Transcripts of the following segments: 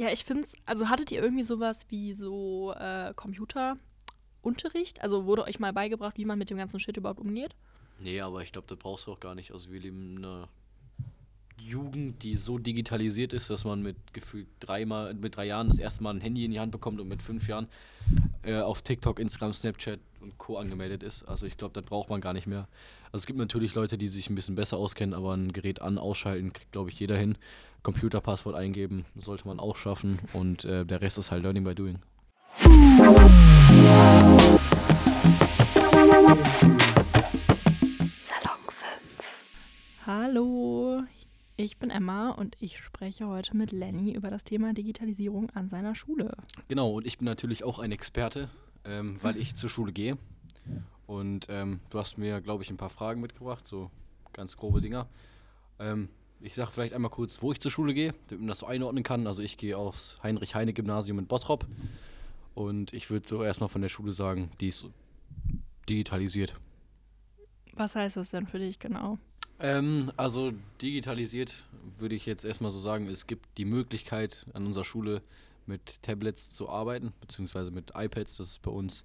Ja, ich finde es, also hattet ihr irgendwie sowas wie so äh, Computerunterricht? Also wurde euch mal beigebracht, wie man mit dem ganzen Shit überhaupt umgeht? Nee, aber ich glaube, das brauchst du auch gar nicht. Also wir leben in einer Jugend, die so digitalisiert ist, dass man mit gefühlt dreimal, mit drei Jahren das erste Mal ein Handy in die Hand bekommt und mit fünf Jahren äh, auf TikTok, Instagram, Snapchat und Co. angemeldet ist. Also ich glaube, das braucht man gar nicht mehr. Also es gibt natürlich Leute, die sich ein bisschen besser auskennen, aber ein Gerät an, ausschalten, kriegt, glaube ich, jeder hin. Computerpasswort eingeben, sollte man auch schaffen und äh, der Rest ist halt Learning by Doing. Salon 5. Hallo, ich bin Emma und ich spreche heute mit Lenny über das Thema Digitalisierung an seiner Schule. Genau, und ich bin natürlich auch ein Experte, ähm, weil ich zur Schule gehe. Und ähm, du hast mir, glaube ich, ein paar Fragen mitgebracht, so ganz grobe Dinger. Ähm, ich sage vielleicht einmal kurz, wo ich zur Schule gehe, damit man das so einordnen kann. Also ich gehe aufs Heinrich-Heine-Gymnasium in Bottrop. Und ich würde so erstmal von der Schule sagen, die ist digitalisiert. Was heißt das denn für dich genau? Ähm, also digitalisiert würde ich jetzt erstmal so sagen, es gibt die Möglichkeit an unserer Schule mit Tablets zu arbeiten, beziehungsweise mit iPads, das ist bei uns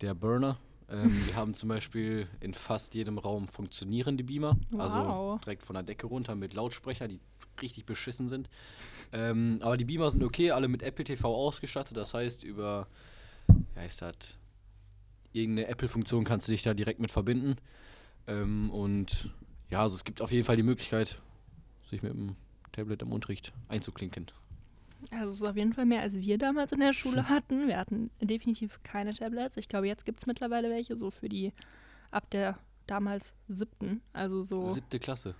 der Burner. Ähm, wir haben zum Beispiel in fast jedem Raum funktionierende Beamer, also Wow. direkt von der Decke runter mit Lautsprecher, die richtig beschissen sind. Ähm, aber die Beamer sind okay, alle mit Apple TV ausgestattet, das heißt über, ja ist das, irgendeine Apple-Funktion kannst du dich da direkt mit verbinden. Ähm, und ja, also es gibt auf jeden Fall die Möglichkeit, sich mit dem Tablet im Unterricht einzuklinken. Also es ist auf jeden Fall mehr, als wir damals in der Schule hatten. Wir hatten definitiv keine Tablets. Ich glaube, jetzt gibt es mittlerweile welche, so für die ab der damals siebten. Also so, Siebte Klasse.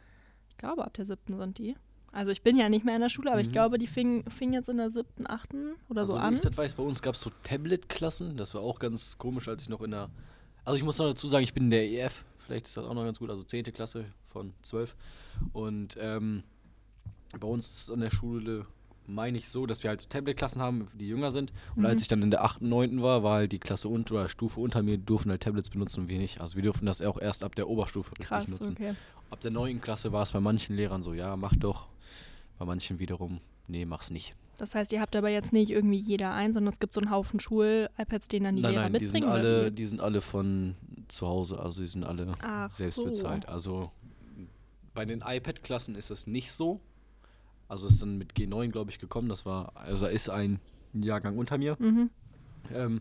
ich glaube, ab der siebten sind die. Also ich bin ja nicht mehr in der Schule, aber ich Mhm. glaube, die fingen fing jetzt in der siebten, achten oder also so an. ich das weiß, bei uns gab es so Tablet-Klassen. Das war auch ganz komisch, als ich noch in der. Also ich muss noch dazu sagen, ich bin in der EF. Vielleicht ist das auch noch ganz gut. Also 10. Klasse von 12. Und ähm, bei uns ist es an der Schule, meine ich so, dass wir halt so Tablet-Klassen haben, die jünger sind. Und Mhm. als ich dann in der 8., 9. war, war halt die Klasse unter oder Stufe unter mir, durften halt Tablets benutzen und wir nicht. Also wir durften das auch erst ab der Oberstufe richtig Krass, nutzen. okay. Ab der 9. Klasse war es bei manchen Lehrern so, ja, mach doch. Bei manchen wiederum, nee, mach's nicht. Das heißt, ihr habt aber jetzt nicht irgendwie jeder ein, sondern es gibt so einen Haufen Schul-iPads, den dann die nein, Lehrer nein, die sind, mitbringen. oder alle, die sind alle von zu Hause, also die sind alle Ach selbst so. bezahlt. Also bei den iPad-Klassen ist das nicht so. Also ist dann mit G9, glaube ich, gekommen. Das war, also ist ein Jahrgang unter mir. Mhm. Ähm,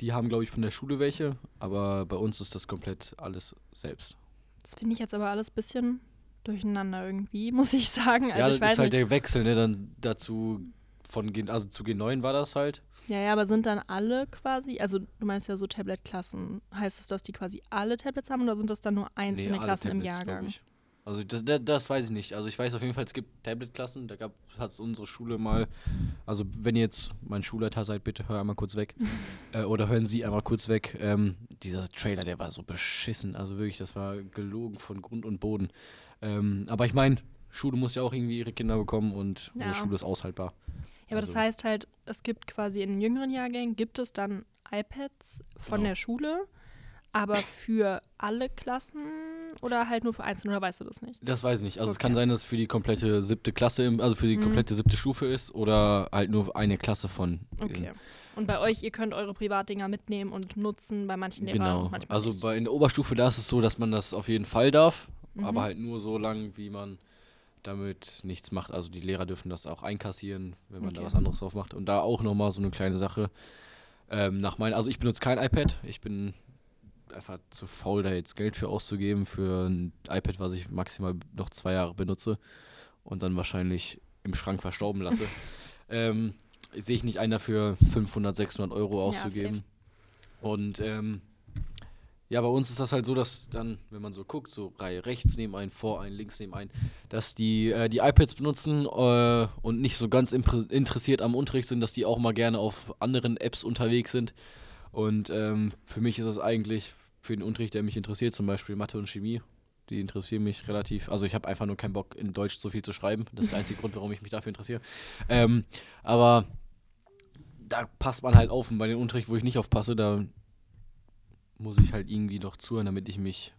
die haben, glaube ich, von der Schule welche, aber bei uns ist das komplett alles selbst. Das finde ich jetzt aber alles ein bisschen durcheinander irgendwie, muss ich sagen. Also ja, das ich weiß ist halt nicht. der Wechsel, ne, dann dazu von G, also zu G9 war das halt. Ja, ja, aber sind dann alle quasi, also du meinst ja so Tablet-Klassen, heißt es, dass die quasi alle Tablets haben oder sind das dann nur einzelne alle Klassen im Tablets, glaub Jahrgang? Ich. Also das, das, das weiß ich nicht. Also ich weiß auf jeden Fall, es gibt Tablet-Klassen. Da hat es unsere Schule mal. Also wenn ihr jetzt mein Schulleiter seid, bitte hör einmal kurz weg. äh, oder hören Sie einmal kurz weg. Ähm, dieser Trailer, der war so beschissen. Also wirklich, das war gelogen von Grund und Boden. Ähm, aber ich meine, Schule muss ja auch irgendwie ihre Kinder bekommen und Ja. unsere Schule ist aushaltbar. Ja, aber das Also- heißt halt, es gibt quasi in den jüngeren Jahrgängen, gibt es dann iPads von Genau. der Schule, aber für alle Klassen oder halt nur für einzelne, oder weißt du das nicht? Das weiß ich nicht. Also es kann Okay. sein, dass es für die komplette siebte Klasse, also für die Mhm. komplette siebte Stufe ist oder halt nur eine Klasse von. Okay. Und bei euch, ihr könnt eure Privatdinger mitnehmen und nutzen, bei manchen Lehrern Genau. manchmal Also nicht. bei in der Oberstufe, da ist es so, dass man das auf jeden Fall darf, Mhm. aber halt nur so lang, wie man damit nichts macht. Also die Lehrer dürfen das auch einkassieren, wenn man da Okay. was anderes drauf macht. Und da auch nochmal so eine kleine Sache. Ähm, nach mein, also ich benutze kein iPad. Ich bin einfach zu faul, da jetzt Geld für auszugeben für ein iPad, was ich maximal noch zwei Jahre benutze und dann wahrscheinlich im Schrank verstauben lasse. ähm, sehe ich nicht ein dafür 500, 600 Euro Ja, auszugeben. und ähm, ja, bei uns ist das halt so, dass dann, wenn man so guckt, so Reihe rechts neben einen, vor einen, links neben einen, dass die äh, die iPads benutzen äh, und nicht so ganz interessiert am Unterricht sind, dass die auch mal gerne auf anderen Apps unterwegs sind. Und ähm, für mich ist das eigentlich für den Unterricht, der mich interessiert, zum Beispiel Mathe und Chemie, die interessieren mich relativ. Also ich habe einfach nur keinen Bock, in Deutsch so viel zu schreiben. Das ist der einzige Grund, warum ich mich dafür interessiere. Ähm, aber da passt man halt auf und bei dem Unterricht, wo ich nicht aufpasse, da muss ich halt irgendwie noch zuhören, damit ich mich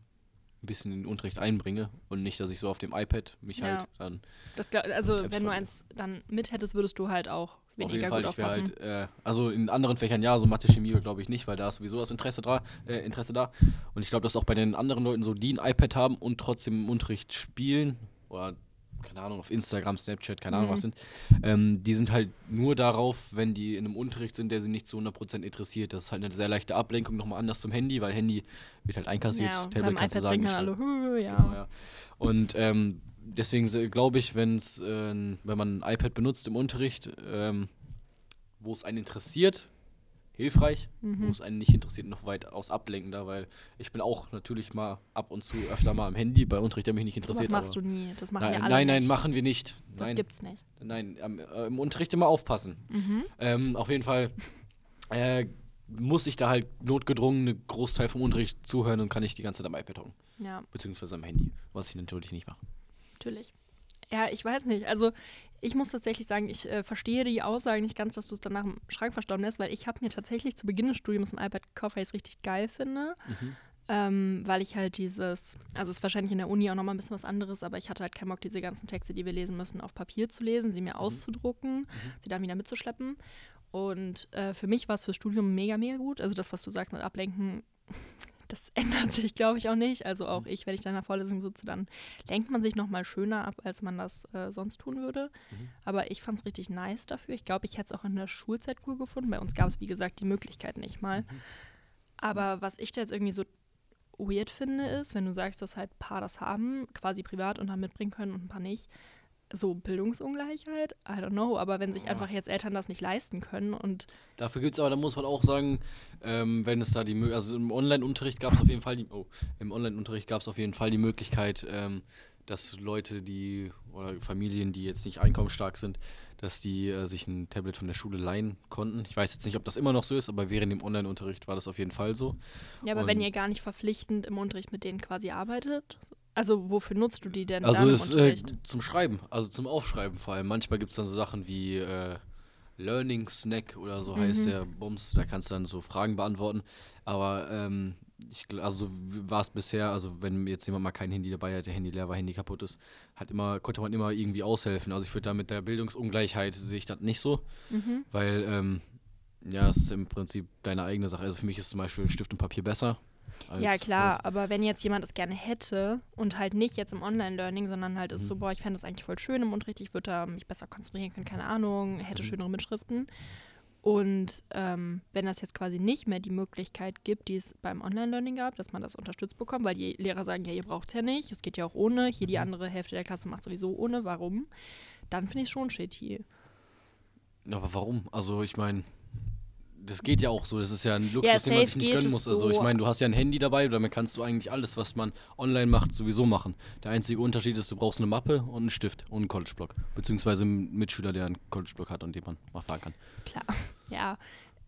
ein bisschen in den Unterricht einbringe und nicht, dass ich so auf dem iPad mich Ja. halt dann. Das, also, wenn du eins dann mit hättest, würdest du halt auch auf jeden Fall, ich wäre halt, äh, also in anderen Fächern ja, so Mathe, Chemie glaube ich nicht, weil da ist sowieso das Interesse da, äh, Interesse da. Und ich glaube, dass auch bei den anderen Leuten so, die ein iPad haben und trotzdem im Unterricht spielen oder keine Ahnung, auf Instagram, Snapchat, keine Ahnung Mhm. was sind, ähm, die sind halt nur darauf, wenn die in einem Unterricht sind, der sie nicht zu 100% interessiert. Das ist halt eine sehr leichte Ablenkung, nochmal anders zum Handy, weil Handy wird halt einkassiert, ja, Tablet kannst du sagen, alle, "Hü, ja. Genau, ja. Und ähm, deswegen glaube ich, wenn's, äh, wenn man ein iPad benutzt im Unterricht, ähm, wo es einen interessiert, hilfreich, wo Mhm. es einen nicht interessiert, noch weitaus ablenkender, weil ich bin auch natürlich mal ab und zu öfter mal am Handy bei Unterricht, der mich nicht Das interessiert. machst aber du nie. Das machen nein, ja alle nein, nein, nicht. machen wir nicht. Das Nein, gibt's nicht. nein am, äh, im Unterricht immer aufpassen. Mhm. Ähm, auf jeden Fall äh, muss ich da halt notgedrungen einen Großteil vom Unterricht zuhören und kann nicht die ganze Zeit am iPad hocken, Ja, beziehungsweise am Handy, was ich natürlich nicht mache. Natürlich. Ja, ich weiß nicht. Also ich muss tatsächlich sagen, ich äh, verstehe die Aussage nicht ganz, dass du es dann nach dem Schrank verstauben lässt, weil ich habe mir tatsächlich zu Beginn des Studiums ein iPad gekauft, weil ich es richtig geil finde. Mhm. Ähm, weil ich halt dieses, also es ist wahrscheinlich in der Uni auch nochmal ein bisschen was anderes, aber ich hatte halt keinen Bock, diese ganzen Texte, die wir lesen müssen, auf Papier zu lesen, sie mir auszudrucken, sie dann wieder mitzuschleppen. Und äh, für mich war es fürs Studium mega, mega gut. Also das, was du sagst mit Ablenken, das ändert sich, glaube ich, auch nicht. Also auch ich, wenn ich da in der Vorlesung sitze, dann lenkt man sich nochmal schöner ab, als man das äh, sonst tun würde. Mhm. Aber ich fand es richtig nice dafür. Ich glaube, ich hätte es auch in der Schulzeit cool gefunden. Bei uns gab es, wie gesagt, die Möglichkeit nicht mal. Aber was ich da jetzt irgendwie so weird finde, ist, wenn du sagst, dass halt ein paar das haben, quasi privat und dann mitbringen können und ein paar nicht. So Bildungsungleichheit, I don't know, aber wenn sich Boah. einfach jetzt Eltern das nicht leisten können und Dafür gibt es aber, da muss man auch sagen, ähm, wenn es da die Möglichkeit, also im Online-Unterricht gab es auf jeden Fall die, oh, im Online-Unterricht gab es auf jeden Fall die Möglichkeit, ähm, dass Leute, die oder Familien, die jetzt nicht einkommensstark sind, dass die äh, sich ein Tablet von der Schule leihen konnten. Ich weiß jetzt nicht, ob das immer noch so ist, aber während dem Online-Unterricht war das auf jeden Fall so. ja, aber wenn Und- ihr gar nicht verpflichtend im Unterricht mit denen quasi arbeitet, also wofür nutzt du die denn Also ist äh, zum Schreiben, also zum Aufschreiben vor allem. Manchmal gibt es dann so Sachen wie äh, Learning Snack oder so heißt Mhm. der Bums. Da kannst du dann so Fragen beantworten. Aber ähm, ich, also war es bisher, also wenn jetzt jemand mal kein Handy dabei hatte, Handy leer war, Handy kaputt ist, hat immer, konnte man immer irgendwie aushelfen. Also ich würde da mit der Bildungsungleichheit sehe ich das nicht so, Mhm. weil ähm, ja, es ist im Prinzip deine eigene Sache. Also für mich ist zum Beispiel Stift und Papier besser. Ja, klar, halt- aber wenn jetzt jemand es gerne hätte und halt nicht jetzt im Online-Learning, sondern halt ist Mhm. so, boah, ich fände das eigentlich voll schön im Unterricht, ich würde da mich besser konzentrieren können, keine Ahnung, hätte Mhm. schönere Mitschriften. Und ähm, wenn das jetzt quasi nicht mehr die Möglichkeit gibt, die es beim Online-Learning gab, dass man das unterstützt bekommt, weil die Lehrer sagen, ja, ihr braucht es ja nicht, es geht ja auch ohne, hier die Mhm. andere Hälfte der Klasse macht sowieso ohne, warum? Dann finde ich es schon shitty. Aber warum? Also ich meine, das geht ja auch so. Das ist ja ein Luxus, Ja, den man sich nicht gönnen muss. Also ich so. meine, du hast ja ein Handy dabei, damit kannst du eigentlich alles, was man online macht, sowieso machen. Der einzige Unterschied ist, du brauchst eine Mappe und einen Stift und einen College-Block. Beziehungsweise einen Mitschüler, der einen College-Block hat und den man mal fahren kann. Klar, ja.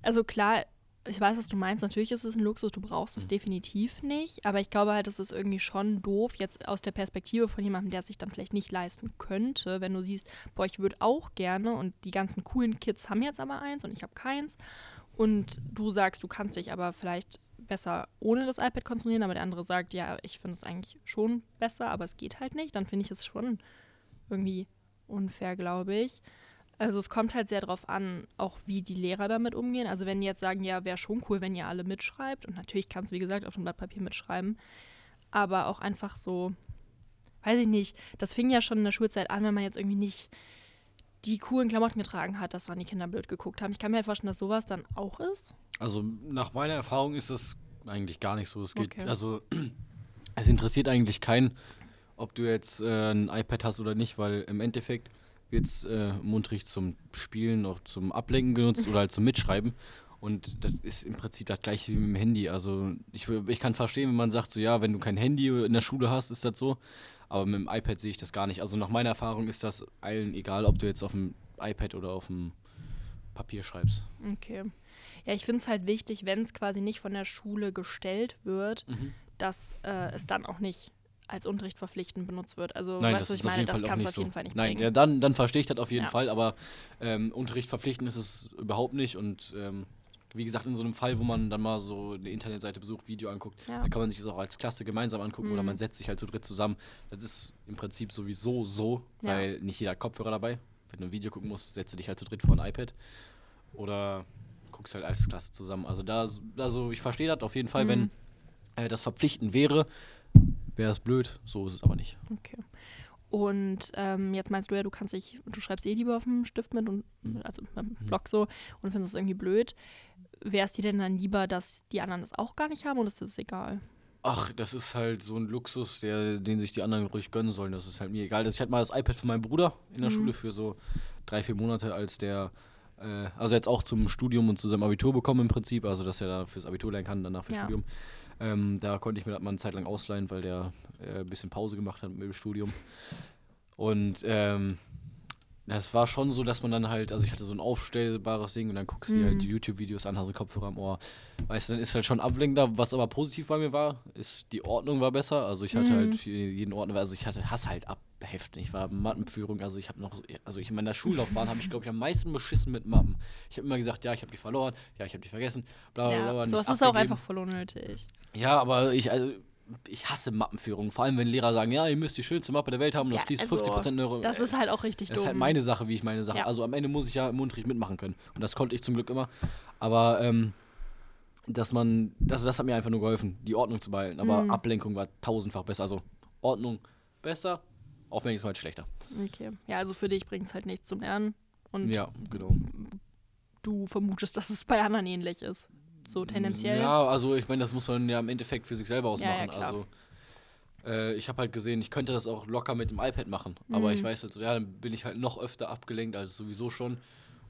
Also klar, ich weiß, was du meinst. Natürlich ist es ein Luxus, du brauchst es Mhm. definitiv nicht. Aber ich glaube halt, es ist irgendwie schon doof, jetzt aus der Perspektive von jemandem, der es sich dann vielleicht nicht leisten könnte, wenn du siehst, boah, ich würde auch gerne und die ganzen coolen Kids haben jetzt aber eins und ich habe keins. Und du sagst, du kannst dich aber vielleicht besser ohne das iPad konzentrieren, aber der andere sagt, ja, ich finde es eigentlich schon besser, aber es geht halt nicht. Dann finde ich es schon irgendwie unfair, glaube ich. Also es kommt halt sehr darauf an, auch wie die Lehrer damit umgehen. Also wenn die jetzt sagen, ja, wäre schon cool, wenn ihr alle mitschreibt. Und natürlich kannst du, wie gesagt, auf dem Blatt Papier mitschreiben. Aber auch einfach so, weiß ich nicht, das fing ja schon in der Schulzeit an, wenn man jetzt irgendwie nicht die coolen Klamotten getragen hat, dass dann die Kinder blöd geguckt haben. Ich kann mir halt vorstellen, dass sowas dann auch ist. Also nach meiner Erfahrung ist das eigentlich gar nicht so. Es geht, Okay. also es interessiert eigentlich keinen, ob du jetzt äh, ein iPad hast oder nicht, weil im Endeffekt wird es äh, im Unterricht zum Spielen, auch zum Ablenken genutzt oder halt zum Mitschreiben. Und das ist im Prinzip das gleiche wie mit dem Handy. Also ich, ich kann verstehen, wenn man sagt, so ja, wenn du kein Handy in der Schule hast, ist das so. Aber mit dem iPad sehe ich das gar nicht. Also nach meiner Erfahrung ist das allen egal, ob du jetzt auf dem iPad oder auf dem Papier schreibst. Okay. Ja, ich finde es halt wichtig, wenn es quasi nicht von der Schule gestellt wird, Mhm. dass äh, es dann auch nicht als Unterricht verpflichtend benutzt wird. Also Nein, weißt du, was ich meine, das du nicht auf jeden Fall nicht Nein, bringen. ja, dann, dann verstehe ich das auf jeden Ja. Fall, aber ähm, Unterricht verpflichtend ist es überhaupt nicht und ähm, wie gesagt, in so einem Fall, wo man dann mal so eine Internetseite besucht, Video anguckt, Ja. dann kann man sich das auch als Klasse gemeinsam angucken oder Mhm. man setzt sich halt zu dritt zusammen. Das ist im Prinzip sowieso so, Ja. weil nicht jeder hat Kopfhörer dabei. Wenn du ein Video gucken musst, setzt du dich halt zu dritt vor ein iPad oder guckst halt als Klasse zusammen. Also da, also ich verstehe das auf jeden Fall, wenn Mhm. äh, das verpflichtend wäre, wäre es blöd. So ist es aber nicht. Okay. Und ähm, jetzt meinst du ja, du kannst dich, du schreibst eh lieber auf dem Stift mit und Mhm. also mit dem Block so und findest es irgendwie blöd. Wäre es dir denn dann lieber, dass die anderen das auch gar nicht haben oder ist das egal? Ach, das ist halt so ein Luxus, der, den sich die anderen ruhig gönnen sollen. Das ist halt mir egal. Ich hatte mal das iPad von meinem Bruder in der Mhm. Schule für so drei, vier Monate, als der, äh, also jetzt auch zum Studium und zu seinem Abitur bekommen im Prinzip, also dass er da fürs Abitur lernen kann, danach fürs Ja. Studium. Ähm, da konnte ich mir das mal eine Zeit lang ausleihen, weil der äh, ein bisschen Pause gemacht hat mit dem Studium. Und ähm, das war schon so, dass man dann halt, also ich hatte so ein aufstellbares Ding und dann guckst du dir Mhm. halt die YouTube-Videos an, hast einen Kopfhörer am Ohr. Weißt du, dann ist halt schon ablenkender. Was aber positiv bei mir war, ist, die Ordnung war besser. Also ich hatte Mhm. halt jeden Ordner, also ich hatte, hasse halt abheften. Ich war Mappenführung, also ich habe noch, also ich in meiner Schullaufbahn habe ich, glaube ich, am meisten beschissen mit Mappen. Ich habe immer gesagt, ja, ich habe die verloren, ja, ich habe die vergessen, bla bla bla. ja, nicht sowas ist auch einfach voll unnötig. Ja, aber ich, also, ich hasse Mappenführung. Vor allem, wenn Lehrer sagen, ja, ihr müsst die schönste Mappe der Welt haben Ja, das fließt also, 50% Euro. Das ist halt auch richtig Das dumm. ist halt meine Sache, wie ich meine Sache. Ja. Also am Ende muss ich ja im Unterricht mitmachen können. Und das konnte ich zum Glück immer. Aber ähm, dass man, das, das hat mir einfach nur geholfen, die Ordnung zu behalten. Aber Mhm. Ablenkung war tausendfach besser. Also Ordnung besser, Aufmerksamkeit schlechter. Okay. Ja, also für dich bringt es halt nichts zum Lernen. Und Ja, genau. du vermutest, dass es bei anderen ähnlich ist. So tendenziell. Ja, also ich meine, das muss man ja im Endeffekt für sich selber Ja, ja, ausmachen. klar. also äh, ich habe halt gesehen, ich könnte das auch locker mit dem iPad machen. Aber Mhm. ich weiß halt so, ja, dann bin ich halt noch öfter abgelenkt als sowieso schon.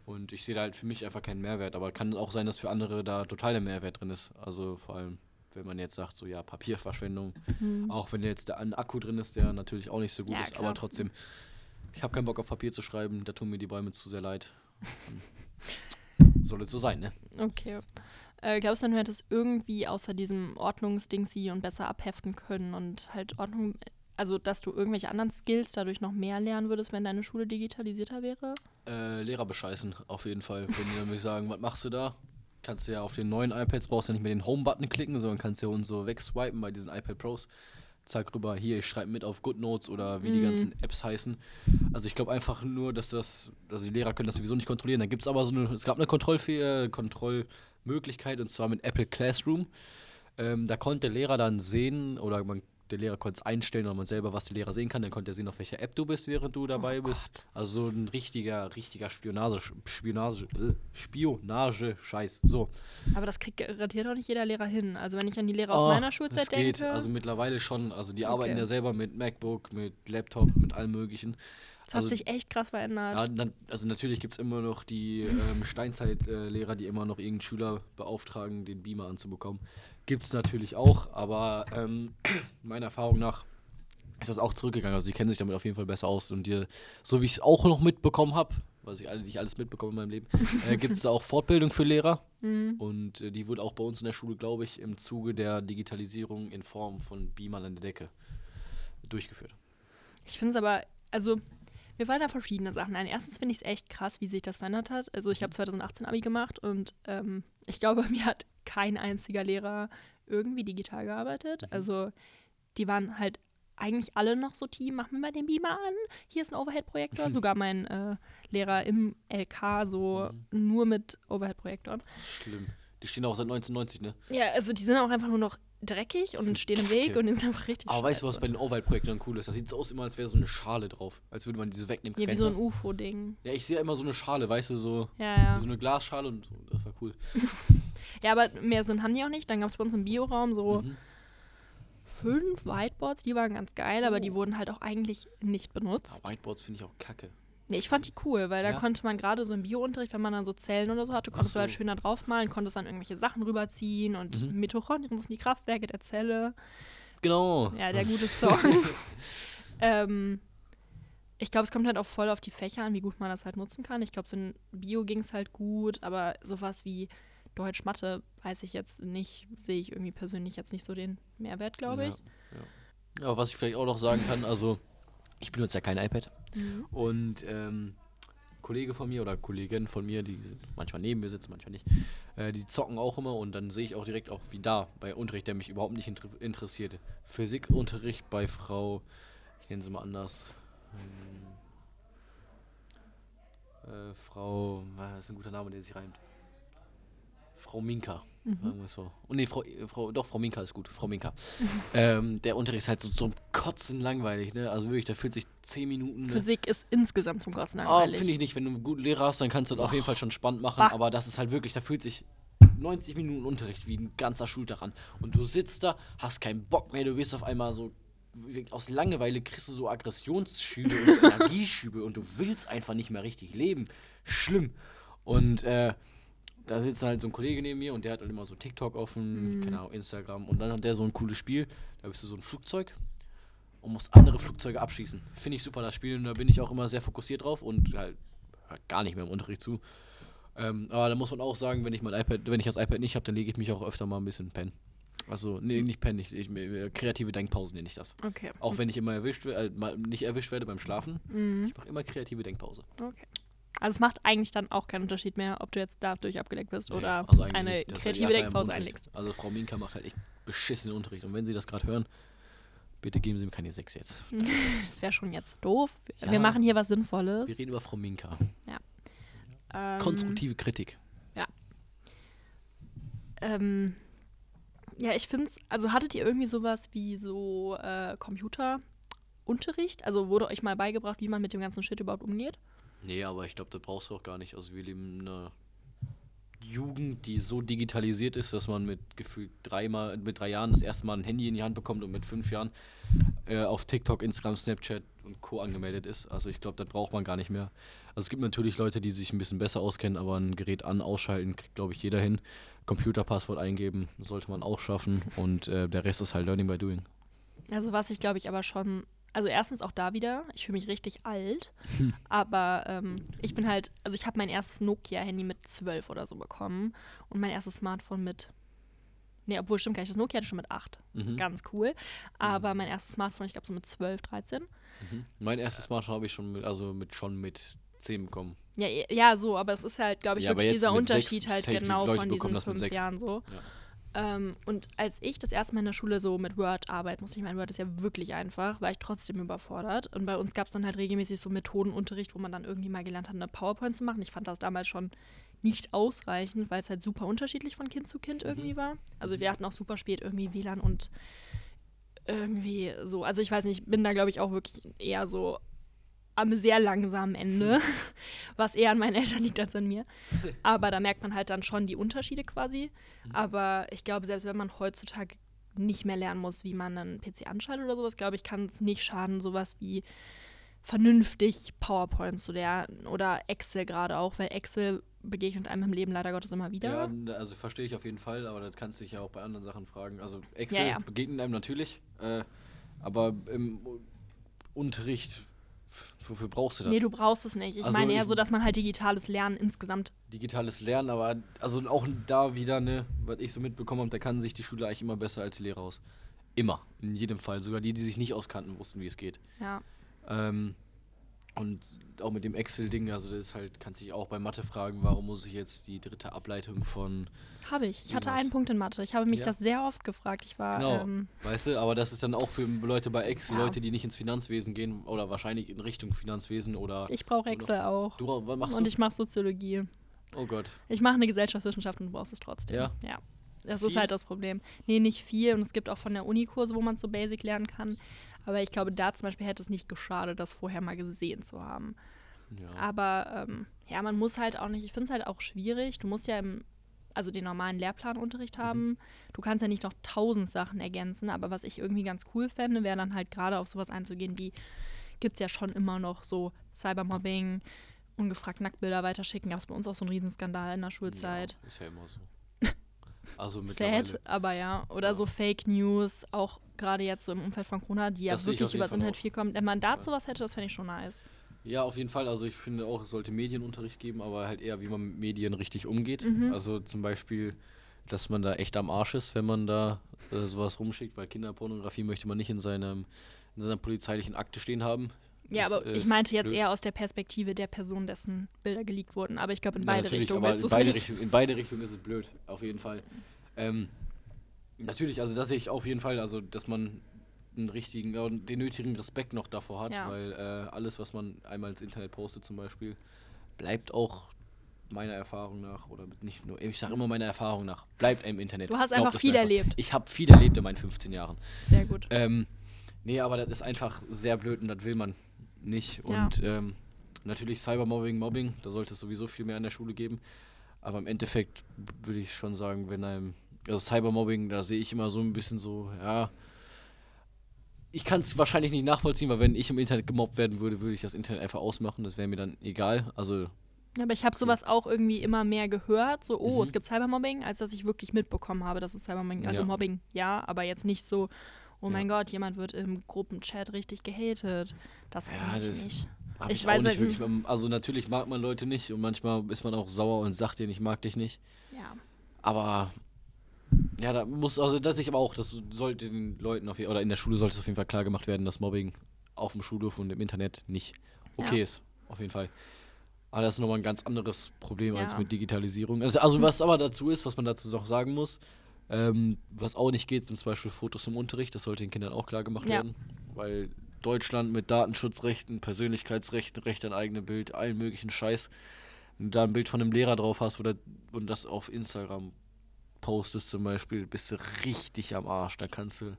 Und ich sehe da halt für mich einfach keinen Mehrwert. Aber kann auch sein, dass für andere da total der Mehrwert drin ist. Also vor allem, wenn man jetzt sagt, so ja, Papierverschwendung. Mhm. Auch wenn jetzt da ein Akku drin ist, der natürlich auch nicht so gut Ja, ist. klar. Aber trotzdem, ich habe keinen Bock auf Papier zu schreiben. Da tun mir die Bäume zu sehr leid. Soll es so sein, ne? Okay. Äh, glaubst du, du hättest irgendwie außer diesem Ordnungsdingsi und besser abheften können und halt Ordnung, also dass du irgendwelche anderen Skills dadurch noch mehr lernen würdest, wenn deine Schule digitalisierter wäre? Äh, Lehrer bescheißen, auf jeden Fall. Wenn die nämlich sagen, was machst du da? Kannst du ja auf den neuen iPads, brauchst du ja nicht mehr den Home-Button klicken, sondern kannst ja und so wegswipen bei diesen iPad Pros. Zeig rüber, hier, ich schreibe mit auf GoodNotes oder wie die Mhm. ganzen Apps heißen. Also ich glaube einfach nur, dass das, also die Lehrer können das sowieso nicht kontrollieren. Da gibt es aber so eine, es gab eine Kontrollfehl, Kontrollmöglichkeit und zwar mit Apple Classroom. Ähm, da konnte der Lehrer dann sehen oder man, der Lehrer konnte es einstellen oder man selber, was der Lehrer sehen kann. Dann konnte er sehen, auf welcher App du bist, während du dabei Oh bist. Also so ein richtiger, richtiger Spionage, Spionage, äh, Spionage-Scheiß. So. Aber das kriegt garantiert auch nicht jeder Lehrer hin. Also wenn ich an die Lehrer Oh, aus meiner Schulzeit das geht. denke, Also mittlerweile schon. Also die Okay. arbeiten ja selber mit MacBook, mit Laptop, mit allem möglichen. Das hat also- sich echt krass verändert. Ja, also natürlich gibt es immer noch die ähm, Steinzeit-Lehrer, die immer noch irgendeinen Schüler beauftragen, den Beamer anzubekommen. Gibt es natürlich auch, aber ähm, meiner Erfahrung nach ist das auch zurückgegangen. Also sie kennen sich damit auf jeden Fall besser aus. Und die, so wie ich es auch noch mitbekommen habe, was ich alle, nicht alles mitbekomme in meinem Leben, äh, gibt es da auch Fortbildung für Lehrer. Mhm. Und äh, die wurde auch bei uns in der Schule, glaube ich, im Zuge der Digitalisierung in Form von Beamern an der Decke durchgeführt. Ich finde es aber, also wir wollen da verschiedene Sachen ein. Erstens finde ich es echt krass, wie sich das verändert hat. Also ich habe 2018 Abi gemacht und ähm, ich glaube, mir hat kein einziger Lehrer irgendwie digital gearbeitet. Mhm. Also die waren halt eigentlich alle noch so Team, mach mir mal den Beamer an, hier ist ein Overhead-Projektor. Sogar mein äh, Lehrer im LK so Mhm. nur mit Overhead-Projektoren. Schlimm. Die stehen auch seit 1990, ne? Ja, also die sind auch einfach nur noch dreckig und stehen im Weg und die sind einfach richtig Aber weißt du, was bei den Overhead-Projektoren cool ist? Das sieht so aus immer, als wäre so eine Schale drauf. Als würde man diese wegnehmen. Ja, wie so ein? UFO-Ding. Ja, ich sehe immer so eine Schale, weißt du, so, Ja, ja. so eine Glasschale und so. Das war cool. Ja, aber mehr Sinn haben die auch nicht. Dann gab es bei uns im Bioraum so Mhm. fünf Whiteboards, die waren ganz geil, aber die Oh. wurden halt auch eigentlich nicht Ja, benutzt. Whiteboards finde ich auch kacke. Nee, ich fand die cool, weil da Ja? konnte man gerade so im Biounterricht, wenn man dann so Zellen oder so hatte, konntest so. du halt schön da draufmalen, konntest dann irgendwelche Sachen rüberziehen und Mhm. Mitochondrien sind die Kraftwerke der Zelle. Genau. Ja, der gute Song. ähm, ich glaube, es kommt halt auch voll auf die Fächer an, wie gut man das halt nutzen kann. Ich glaube, so in Bio ging es halt gut, aber sowas wie Deutsch, Mathe weiß ich jetzt nicht, sehe ich irgendwie persönlich jetzt nicht so den Mehrwert, glaube ich. Ja, ja. ja, was ich vielleicht auch noch sagen kann, also ich benutze ja kein iPad. Mhm. Und ähm, Kollege von mir oder Kollegin von mir, die manchmal neben mir sitzen, manchmal nicht, äh, die zocken auch immer und dann sehe ich auch direkt auch wie da bei Unterricht, der mich überhaupt nicht inter interessierte. Physikunterricht bei Frau, ich nenne sie mal anders. Hm, äh, Frau, das ist ein guter Name, der sich reimt. Frau Minka. Mhm. So. Und nee, Frau, Frau, doch, Frau Minka ist gut, Frau Minka. ähm, der Unterricht ist halt so zum Kotzen langweilig, ne? Also wirklich, da fühlt sich 10 Minuten. Ne? Physik ist insgesamt zum Kotzen Ah, langweilig. finde ich nicht. Wenn du einen guten Lehrer hast, dann kannst du das auf jeden Fall schon spannend machen, Bah. aber das ist halt wirklich, da fühlt sich 90 Minuten Unterricht wie ein ganzer Schultag an. Und du sitzt da, hast keinen Bock mehr, du wirst auf einmal so. Aus Langeweile kriegst du so Aggressionsschübe und so Energieschübe und du willst einfach nicht mehr richtig leben. Schlimm. Und äh, da sitzt halt so ein Kollege neben mir und der hat dann immer so TikTok offen, keine Ahnung, Instagram. Und dann hat der so ein cooles Spiel. Da bist du so ein Flugzeug und musst andere Flugzeuge abschießen. Finde ich super, das Spiel. Und da bin ich auch immer sehr fokussiert drauf und halt gar nicht mehr im Unterricht zu. Ähm, aber da muss man auch sagen, wenn ich mein iPad, wenn ich das iPad nicht habe, dann lege ich mich auch öfter mal ein bisschen pennen. Also, nee, nicht pennen, ich, ich, kreative Denkpausen nenne ich das. Okay. Auch wenn ich immer erwischt werde, äh, mal nicht erwischt werde beim Schlafen. Mhm. Ich mache immer kreative Denkpause. Okay. Also es macht eigentlich dann auch keinen Unterschied mehr, ob du jetzt dadurch abgelenkt bist Nee, oder also eine nicht. Kreative Denkpause einlegst. Also Frau Minka macht halt echt beschissenen Unterricht. Und wenn Sie das gerade hören, bitte geben Sie mir keine 6 jetzt. Das wäre schon jetzt doof. Ja. Wir machen hier was Wir Sinnvolles. reden über Frau Minka. Ähm, Konstruktive Kritik. Ähm, ja, ich finde es, also hattet ihr irgendwie sowas wie so äh, Computerunterricht? Also wurde euch mal beigebracht, wie man mit dem ganzen Shit überhaupt umgeht? Nee, aber ich glaube, das brauchst du auch gar nicht. Also wir leben in einer Jugend, die so digitalisiert ist, dass man mit gefühlt dreimal, mit drei Jahren das erste Mal ein Handy in die Hand bekommt und mit fünf Jahren äh, auf TikTok, Instagram, Snapchat und Co. angemeldet ist. Also ich glaube, das braucht man gar nicht mehr. Also es gibt natürlich Leute, die sich ein bisschen besser auskennen, aber ein Gerät an, ausschalten, kriegt, glaube ich, jeder hin. Computerpasswort eingeben, sollte man auch schaffen. Und äh, der Rest ist halt Learning by Doing. Also was ich glaube ich aber schon, also erstens auch da wieder, ich fühle mich richtig alt, Hm. aber ähm, ich bin halt, also ich habe mein erstes Nokia-Handy mit 12 oder so bekommen und mein erstes Smartphone mit, nee, obwohl stimmt gar nicht, das Nokia hatte schon mit 8, Mhm. ganz cool, aber mein erstes Smartphone, ich glaube so mit 12, 13. Mhm. Mein erstes Smartphone habe ich schon mit, also mit schon mit 10 bekommen. Ja, ja, so, aber es ist halt, glaube ich, Ja, wirklich dieser Unterschied halt safe, die genau von diesen fünf. Jahren so. Ähm, und als ich das erste Mal in der Schule so mit Word arbeiten musste, ich meine, Word ist ja wirklich einfach, war ich trotzdem überfordert. Und bei uns gab es dann halt regelmäßig so Methodenunterricht, wo man dann irgendwie mal gelernt hat, eine PowerPoint zu machen. Ich fand das damals schon nicht ausreichend, weil es halt super unterschiedlich von Kind zu Kind irgendwie war. Also wir hatten auch super spät irgendwie WLAN und irgendwie so, also ich weiß nicht, ich bin da glaube ich auch wirklich eher so am sehr langsamen Ende, was eher an meinen Eltern liegt als an mir. Aber da merkt man halt dann schon die Unterschiede quasi. Aber ich glaube, selbst wenn man heutzutage nicht mehr lernen muss, wie man einen PC anschaltet oder sowas, glaube ich, kann es nicht schaden, sowas wie vernünftig PowerPoint zu lernen oder Excel gerade auch, weil Excel begegnet einem im Leben leider Gottes immer wieder. Ja, also verstehe ich auf jeden Fall, aber das kannst du dich ja auch bei anderen Sachen fragen. Also Excel Ja, ja. begegnet einem natürlich, äh, aber im Unterricht, wofür brauchst du das? nee, du brauchst es nicht. Ich Also meine eher so, dass man halt digitales Lernen insgesamt. Digitales Lernen, aber also auch da wieder, ne, was ich so mitbekommen habe, da kann sich die Schule eigentlich immer besser als die Lehrer aus. Immer, in jedem Fall. Sogar die, die sich nicht auskannten, wussten, wie es geht. Ja. Ähm, und auch mit dem Excel-Ding, also das ist halt, kannst dich auch bei Mathe fragen, warum muss ich jetzt die dritte Ableitung von Habe ich. Ich hatte einen Punkt in Mathe. Ich habe mich Ja. das sehr oft gefragt. Ich war. Genau, Ähm, weißt du, aber das ist dann auch für Leute bei Excel, Ja. Leute, die nicht ins Finanzwesen gehen oder wahrscheinlich in Richtung Finanzwesen oder ich brauche Excel auch. du machst Und du? ich mache Soziologie. oh Gott. Ich mache eine Gesellschaftswissenschaft und du brauchst es trotzdem. Ja? Ja. Das Viel? ist halt das Problem. Nee, nicht viel. Und es gibt auch von der Uni Kurse, wo man so Basic lernen kann. Aber ich glaube, da zum Beispiel hätte es nicht geschadet, das vorher mal gesehen zu haben. Ja. Aber ähm, ja, man muss halt auch nicht, ich finde es halt auch schwierig. Du musst ja im, also den normalen Lehrplanunterricht haben. Du kannst ja nicht noch tausend Sachen ergänzen, aber was ich irgendwie ganz cool fände, wäre dann halt gerade auf sowas einzugehen wie, gibt es ja schon immer noch so Cybermobbing, ungefragt Nacktbilder weiterschicken. Gab es bei uns auch so einen Riesenskandal in der Schulzeit. Ja, ist ja immer so. Also. Sad, aber ja. Oder Ja. so Fake News, auch gerade jetzt so im Umfeld von Corona, die ja Das auf wirklich übers Internet viel kommen. Wenn man dazu was hätte, das fände ich schon nice. Ja, auf jeden Fall. Also ich finde auch, es sollte Medienunterricht geben, aber halt eher, wie man mit Medien richtig umgeht. Mhm. Also zum Beispiel, dass man da echt am Arsch ist, wenn man da äh, sowas rumschickt, weil Kinderpornografie möchte man nicht in seinem in seiner polizeilichen Akte stehen haben. Ja, aber ich ist meinte jetzt blöd. eher aus der Perspektive der Person, dessen Bilder geleakt wurden. Aber ich glaube, in Ja, beide natürlich, Richtungen aber willst in du es beide, nicht. Richtungen, in beide Richtungen ist es blöd, auf jeden Fall. Ähm, natürlich, also das sehe ich auf jeden Fall, also dass man einen richtigen, ja, den nötigen Respekt noch davor hat, Ja. weil äh, alles, was man einmal ins Internet postet zum Beispiel, bleibt auch meiner Erfahrung nach, oder nicht nur, ich sage immer meiner Erfahrung nach, bleibt im Internet. Du hast Glaubt einfach viel erlebt. Ich habe viel erlebt in meinen 15 Jahren. Sehr gut. Ähm, nee, aber das ist einfach sehr blöd und das will man nicht. Ja. Und ähm, natürlich Cybermobbing, Mobbing, da sollte es sowieso viel mehr in der Schule geben. Aber im Endeffekt würde ich schon sagen, wenn einem, also Cybermobbing, da sehe ich immer so ein bisschen so, ja. Ich kann es wahrscheinlich nicht nachvollziehen, weil wenn ich im Internet gemobbt werden würde, würde ich das Internet einfach ausmachen. Das wäre mir dann egal. Also, Aber ich habe sowas auch irgendwie immer mehr gehört. So, oh, Mhm. es gibt Cybermobbing, als dass ich wirklich mitbekommen habe, dass es Cybermobbing Also Ja. Mobbing, ja, aber jetzt nicht so, oh mein Gott, jemand wird im Gruppenchat richtig gehatet. Das Ja, eigentlich das- nicht. Ich ich, weiß nicht halt- wirklich. Also, natürlich mag man Leute nicht und manchmal ist man auch sauer und sagt denen, ich mag dich nicht. Ja. Aber ja, da muss, also das ich aber auch, das sollte den Leuten auf oder in der Schule sollte es auf jeden Fall klar gemacht werden, dass Mobbing auf dem Schulhof und im Internet nicht okay Ja. ist. Auf jeden Fall. Aber das ist nochmal ein ganz anderes Problem als Ja. mit Digitalisierung. Also, also was aber dazu ist, was man dazu noch sagen muss, ähm, was auch nicht geht, sind zum Beispiel Fotos im Unterricht. Das sollte den Kindern auch klar gemacht Ja. werden. Weil Deutschland mit Datenschutzrechten, Persönlichkeitsrechten, Recht an eigene Bild, allen möglichen Scheiß. Wenn du da ein Bild von einem Lehrer drauf hast oder, und das auf Instagram postest zum Beispiel, bist du richtig am Arsch. Da kannst du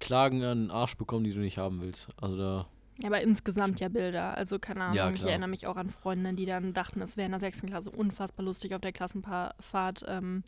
Klagen an den Arsch bekommen, die du nicht haben willst. Also da. Ja, aber insgesamt ja Bilder. Also keine Ahnung, Ja, ich erinnere mich auch an Freundinnen, die dann dachten, es wäre in der sechsten Klasse unfassbar lustig, auf der Klassenfahrt ähm,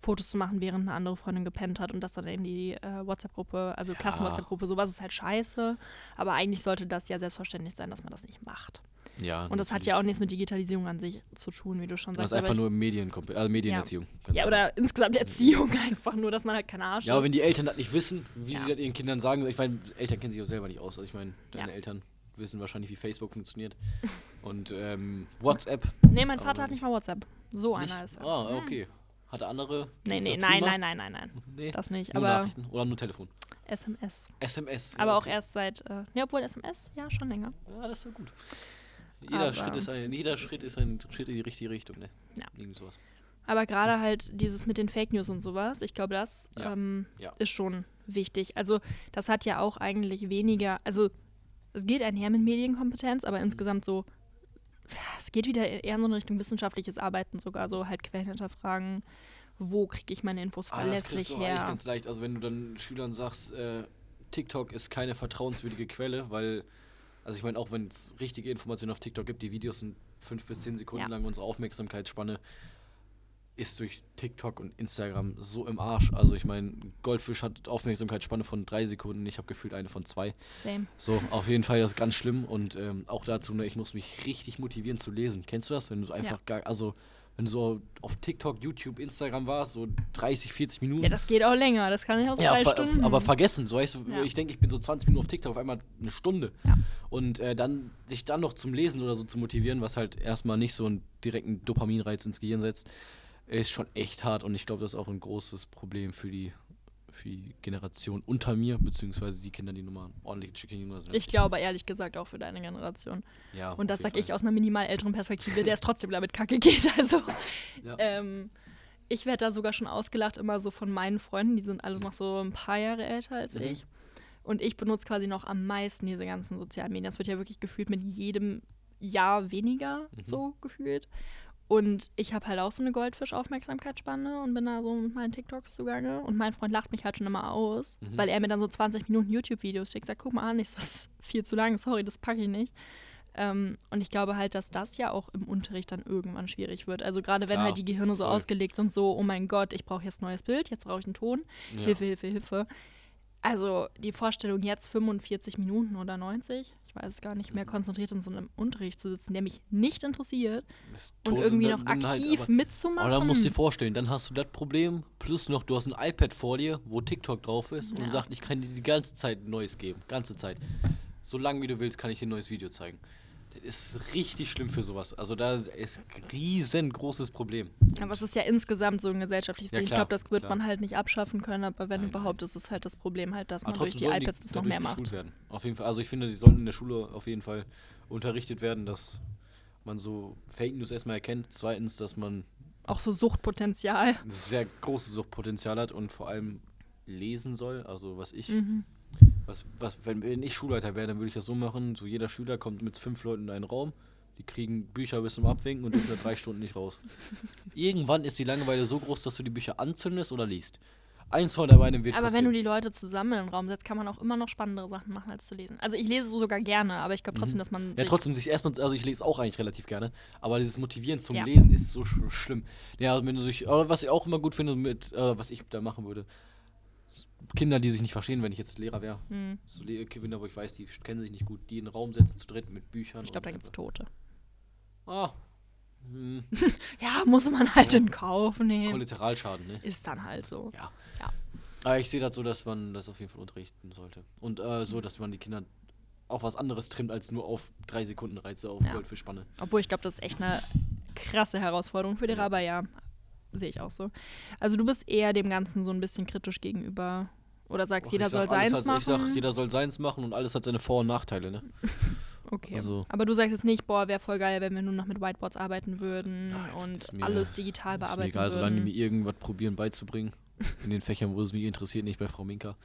Fotos zu machen, während eine andere Freundin gepennt hat und das dann in die äh, WhatsApp-Gruppe, also Ja. Klassen-WhatsApp-Gruppe, sowas ist halt scheiße. Aber eigentlich sollte das ja selbstverständlich sein, dass man das nicht macht. Ja, Und das hat ja auch nichts mit Digitalisierung an sich zu tun, wie du schon Das sagst. ist einfach nur Medien, also Medienerziehung. ja, einfach. oder insgesamt Erziehung einfach nur, dass man halt kein Arsch Ja, aber wenn die Eltern das nicht wissen, wie Ja. sie das ihren Kindern sagen, ich meine, Eltern kennen sich auch selber nicht aus. Also ich meine, deine Ja. Eltern wissen wahrscheinlich, wie Facebook funktioniert. Und ähm, WhatsApp. nee, mein Vater hat nicht mal WhatsApp. So nicht. einer ist er. Ah, okay. Hat er andere? Nee, nee, nein, nein, nein, nein, nein. Nee. Das nicht. nur aber Nachrichten oder nur Telefon. SMS. SMS. Aber ja, auch okay. erst seit, äh, ja, obwohl SMS, ja, schon länger. Ja, das ist so gut. Jeder, Aber- Schritt ist ein, jeder Schritt ist ein Schritt in die richtige Richtung, ne? Ja. Irgend sowas. Aber gerade halt dieses mit den Fake News und sowas, ich glaube, das Ja. ähm, Ja. ist schon wichtig. Also, das hat ja auch eigentlich weniger, also, es geht einher mit Medienkompetenz, aber insgesamt so, es geht wieder eher in so eine Richtung wissenschaftliches Arbeiten sogar, so halt Quellen hinterfragen, wo kriege ich meine Infos Ah, das verlässlich du auch eigentlich her. ganz leicht. Also wenn du dann Schülern sagst, äh, TikTok ist keine vertrauenswürdige Quelle, weil, also ich meine, auch wenn es richtige Informationen auf TikTok gibt, die Videos sind fünf bis zehn Sekunden Ja. lang, unsere Aufmerksamkeitsspanne ist durch TikTok und Instagram so im Arsch. Also ich meine, Goldfisch hat Aufmerksamkeitsspanne von drei Sekunden, ich habe gefühlt eine von zwei. Same. So, auf jeden Fall, das ist ganz schlimm und ähm, auch dazu, ne, ich muss mich richtig motivieren zu lesen. Kennst du das? Wenn du einfach gar, also wenn du so auf TikTok, YouTube, Instagram warst, so 30, 40 Minuten. Ja, das geht auch länger, das kann ich auch so Ja, drei Stunden. aber vergessen. So heißt, Ja. ich denke, ich bin so 20 Minuten auf TikTok, auf einmal eine Stunde. Ja. Und äh, dann sich dann noch zum Lesen oder so zu motivieren, was halt erstmal nicht so einen direkten Dopaminreiz ins Gehirn setzt, ist schon echt hart. Und ich glaube, das ist auch ein großes Problem für die, für die Generation unter mir, beziehungsweise die Kinder, die nochmal ordentlich Chicken Jünger sind. ich glaube ehrlich gesagt auch für deine Generation. ja, Und das sage ich aus einer minimal älteren Perspektive, der es trotzdem damit kacke geht. Also, Ja. ähm, ich werde da sogar schon ausgelacht, immer so von meinen Freunden, die sind alle noch so ein paar Jahre älter als Mhm. ich. Und ich benutze quasi noch am meisten diese ganzen sozialen Medien. Das wird ja wirklich gefühlt mit jedem Jahr weniger, Mhm. so gefühlt. Und ich habe halt auch so eine Goldfisch-Aufmerksamkeitsspanne und bin da so mit meinen TikToks zugange. Und mein Freund lacht mich halt schon immer aus, Mhm. weil er mir dann so 20 Minuten YouTube-Videos schickt. Sagt, guck mal an, ich das ist viel zu lang, sorry, das packe ich nicht. Ähm, und ich glaube halt, dass das ja auch im Unterricht dann irgendwann schwierig wird. Also gerade wenn Klar, halt die Gehirne so voll. ausgelegt sind, so, oh mein Gott, ich brauche jetzt neues Bild, jetzt brauche ich einen Ton, Ja. Hilfe, Hilfe, Hilfe. Also die Vorstellung jetzt 45 Minuten oder 90, ich weiß es gar nicht mehr, Mhm. konzentriert in so einem Unterricht zu sitzen, der mich nicht interessiert und irgendwie noch halt, aktiv aber- mitzumachen. Aber dann musst du dir vorstellen, dann hast du das Problem, plus noch, du hast ein iPad vor dir, wo TikTok drauf ist Ja. und sagt, ich kann dir die ganze Zeit Neues geben. Ganze Zeit. So lange wie du willst, kann ich dir ein neues Video zeigen. Ist richtig schlimm für sowas. Also da ist ein riesengroßes Problem. Aber es ist ja insgesamt so ein gesellschaftliches Ja, Ding. Ich glaube, das wird klar. man halt nicht abschaffen können, aber wenn Nein, überhaupt, ist es halt das Problem halt, dass man Aber durch trotzdem die sollen iPads das noch mehr macht. Werden. Auf jeden Fall. Also ich finde, die sollten in der Schule auf jeden Fall unterrichtet werden, dass man so Fake News erstmal erkennt. Zweitens, dass man Auch so Suchtpotenzial. sehr großes Suchtpotenzial hat und vor allem lesen soll. Also was ich, Mhm. Was, was, wenn, wenn ich Schulleiter wäre, dann würde ich das so machen, so jeder Schüler kommt mit fünf Leuten in einen Raum, die kriegen Bücher bis zum Abwinken und dürfen da drei Stunden nicht raus. Irgendwann ist die Langeweile so groß, dass du die Bücher anzündest oder liest. Eins von der beiden wird Aber wenn passieren. du die Leute zusammen in den Raum setzt, kann man auch immer noch spannendere Sachen machen, als zu lesen. Also ich lese sogar gerne, aber ich glaube trotzdem, Mhm. dass man Ja, sich trotzdem sich erstmal, also ich lese auch eigentlich relativ gerne, aber dieses Motivieren zum Ja. Lesen ist so sch schlimm. Ja, also wenn du sich, was ich auch immer gut finde, mit, äh, was ich da machen würde, Kinder, die sich nicht verstehen, wenn ich jetzt Lehrer wäre, Hm, so Kinder, wo ich weiß, die kennen sich nicht gut, die in den Raum setzen zu dritt mit Büchern. ich glaube, da gibt es Tote. Ah, hm, Ja, muss man halt in Kauf nehmen. Kollateralschaden, ne? Ist dann halt so. Ja. Ja. Aber ich sehe das so, dass man das auf jeden Fall unterrichten sollte. Und äh, so, dass man die Kinder auf was anderes trimmt, als nur auf drei Sekunden Reize auf Ja. Goldfischspanne. Obwohl ich glaube, das ist echt eine krasse Herausforderung für die Ja. ja, sehe ich auch so. Also du bist eher dem Ganzen so ein bisschen kritisch gegenüber. Oder sagst, Och, jeder sag, soll seins hat, machen? Ich sag, jeder soll seins machen und alles hat seine Vor- und Nachteile, ne? okay. also- aber du sagst jetzt nicht, boah, wäre voll geil, wenn wir nur noch mit Whiteboards arbeiten würden Nein, und mir- alles digital Ist mir bearbeiten egal, solange die würden. mir irgendwas probieren beizubringen, in den Fächern, wo es mich interessiert, nicht bei Frau Minka,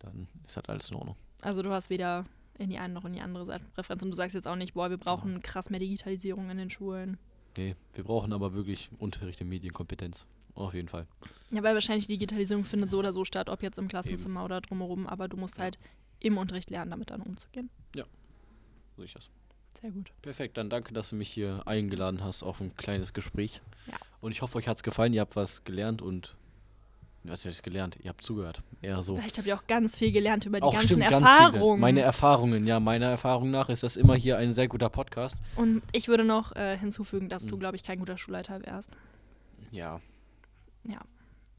dann ist das alles in Ordnung. Also du hast weder in die eine noch in die andere Seite Präferenz und du sagst jetzt auch nicht, boah, wir brauchen krass mehr Digitalisierung in den Schulen. Nee, wir brauchen aber wirklich Unterricht in Medienkompetenz. Auf jeden Fall. Ja, weil wahrscheinlich die Digitalisierung findet so oder so statt, ob jetzt im Klassenzimmer oder drumherum, aber du musst Ja. halt im Unterricht lernen, damit dann umzugehen. So ist das. Sehr gut. Perfekt, dann danke, dass du mich hier eingeladen hast auf ein kleines Gespräch. Ja. Und ich hoffe, euch hat es gefallen, ihr habt was gelernt und was heißt gelernt? Ihr habt zugehört. Eher so. Vielleicht habt ihr auch ganz viel gelernt über die Auch ganzen stimmt, ganz Erfahrungen. viele. Meine Erfahrungen, ja, meiner Erfahrung nach ist das immer hier ein sehr guter Podcast. und ich würde noch äh, hinzufügen, dass du, Mhm. glaube ich, kein guter Schulleiter wärst. Ja. Ja.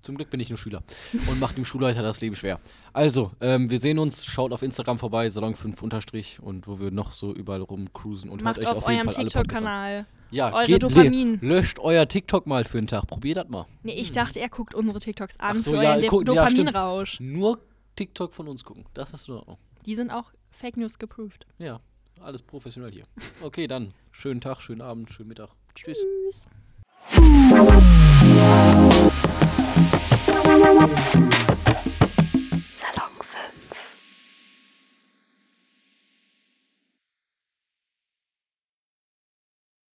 Zum Glück bin ich nur Schüler und macht dem Schulleiter das Leben schwer. Also, ähm, wir sehen uns, schaut auf Instagram vorbei, Salon5 unterstrich und wo wir noch so überall rumcruisen und Macht hört euch auf auf eurem. TikTok-Kanal. Ja, eure geht, Dopamin. löscht euer TikTok mal für einen Tag. Probiert das mal. Nee, ich dachte, er guckt unsere TikToks an Ach so, für ja, euren guck- ja. Dopaminrausch. Nur TikTok von uns gucken. Das ist in Ordnung. Die sind auch Fake News geproved. Ja, alles professionell hier. Okay, dann schönen Tag, schönen Abend, schönen Mittag. Tschüss. Tschüss. Thank you.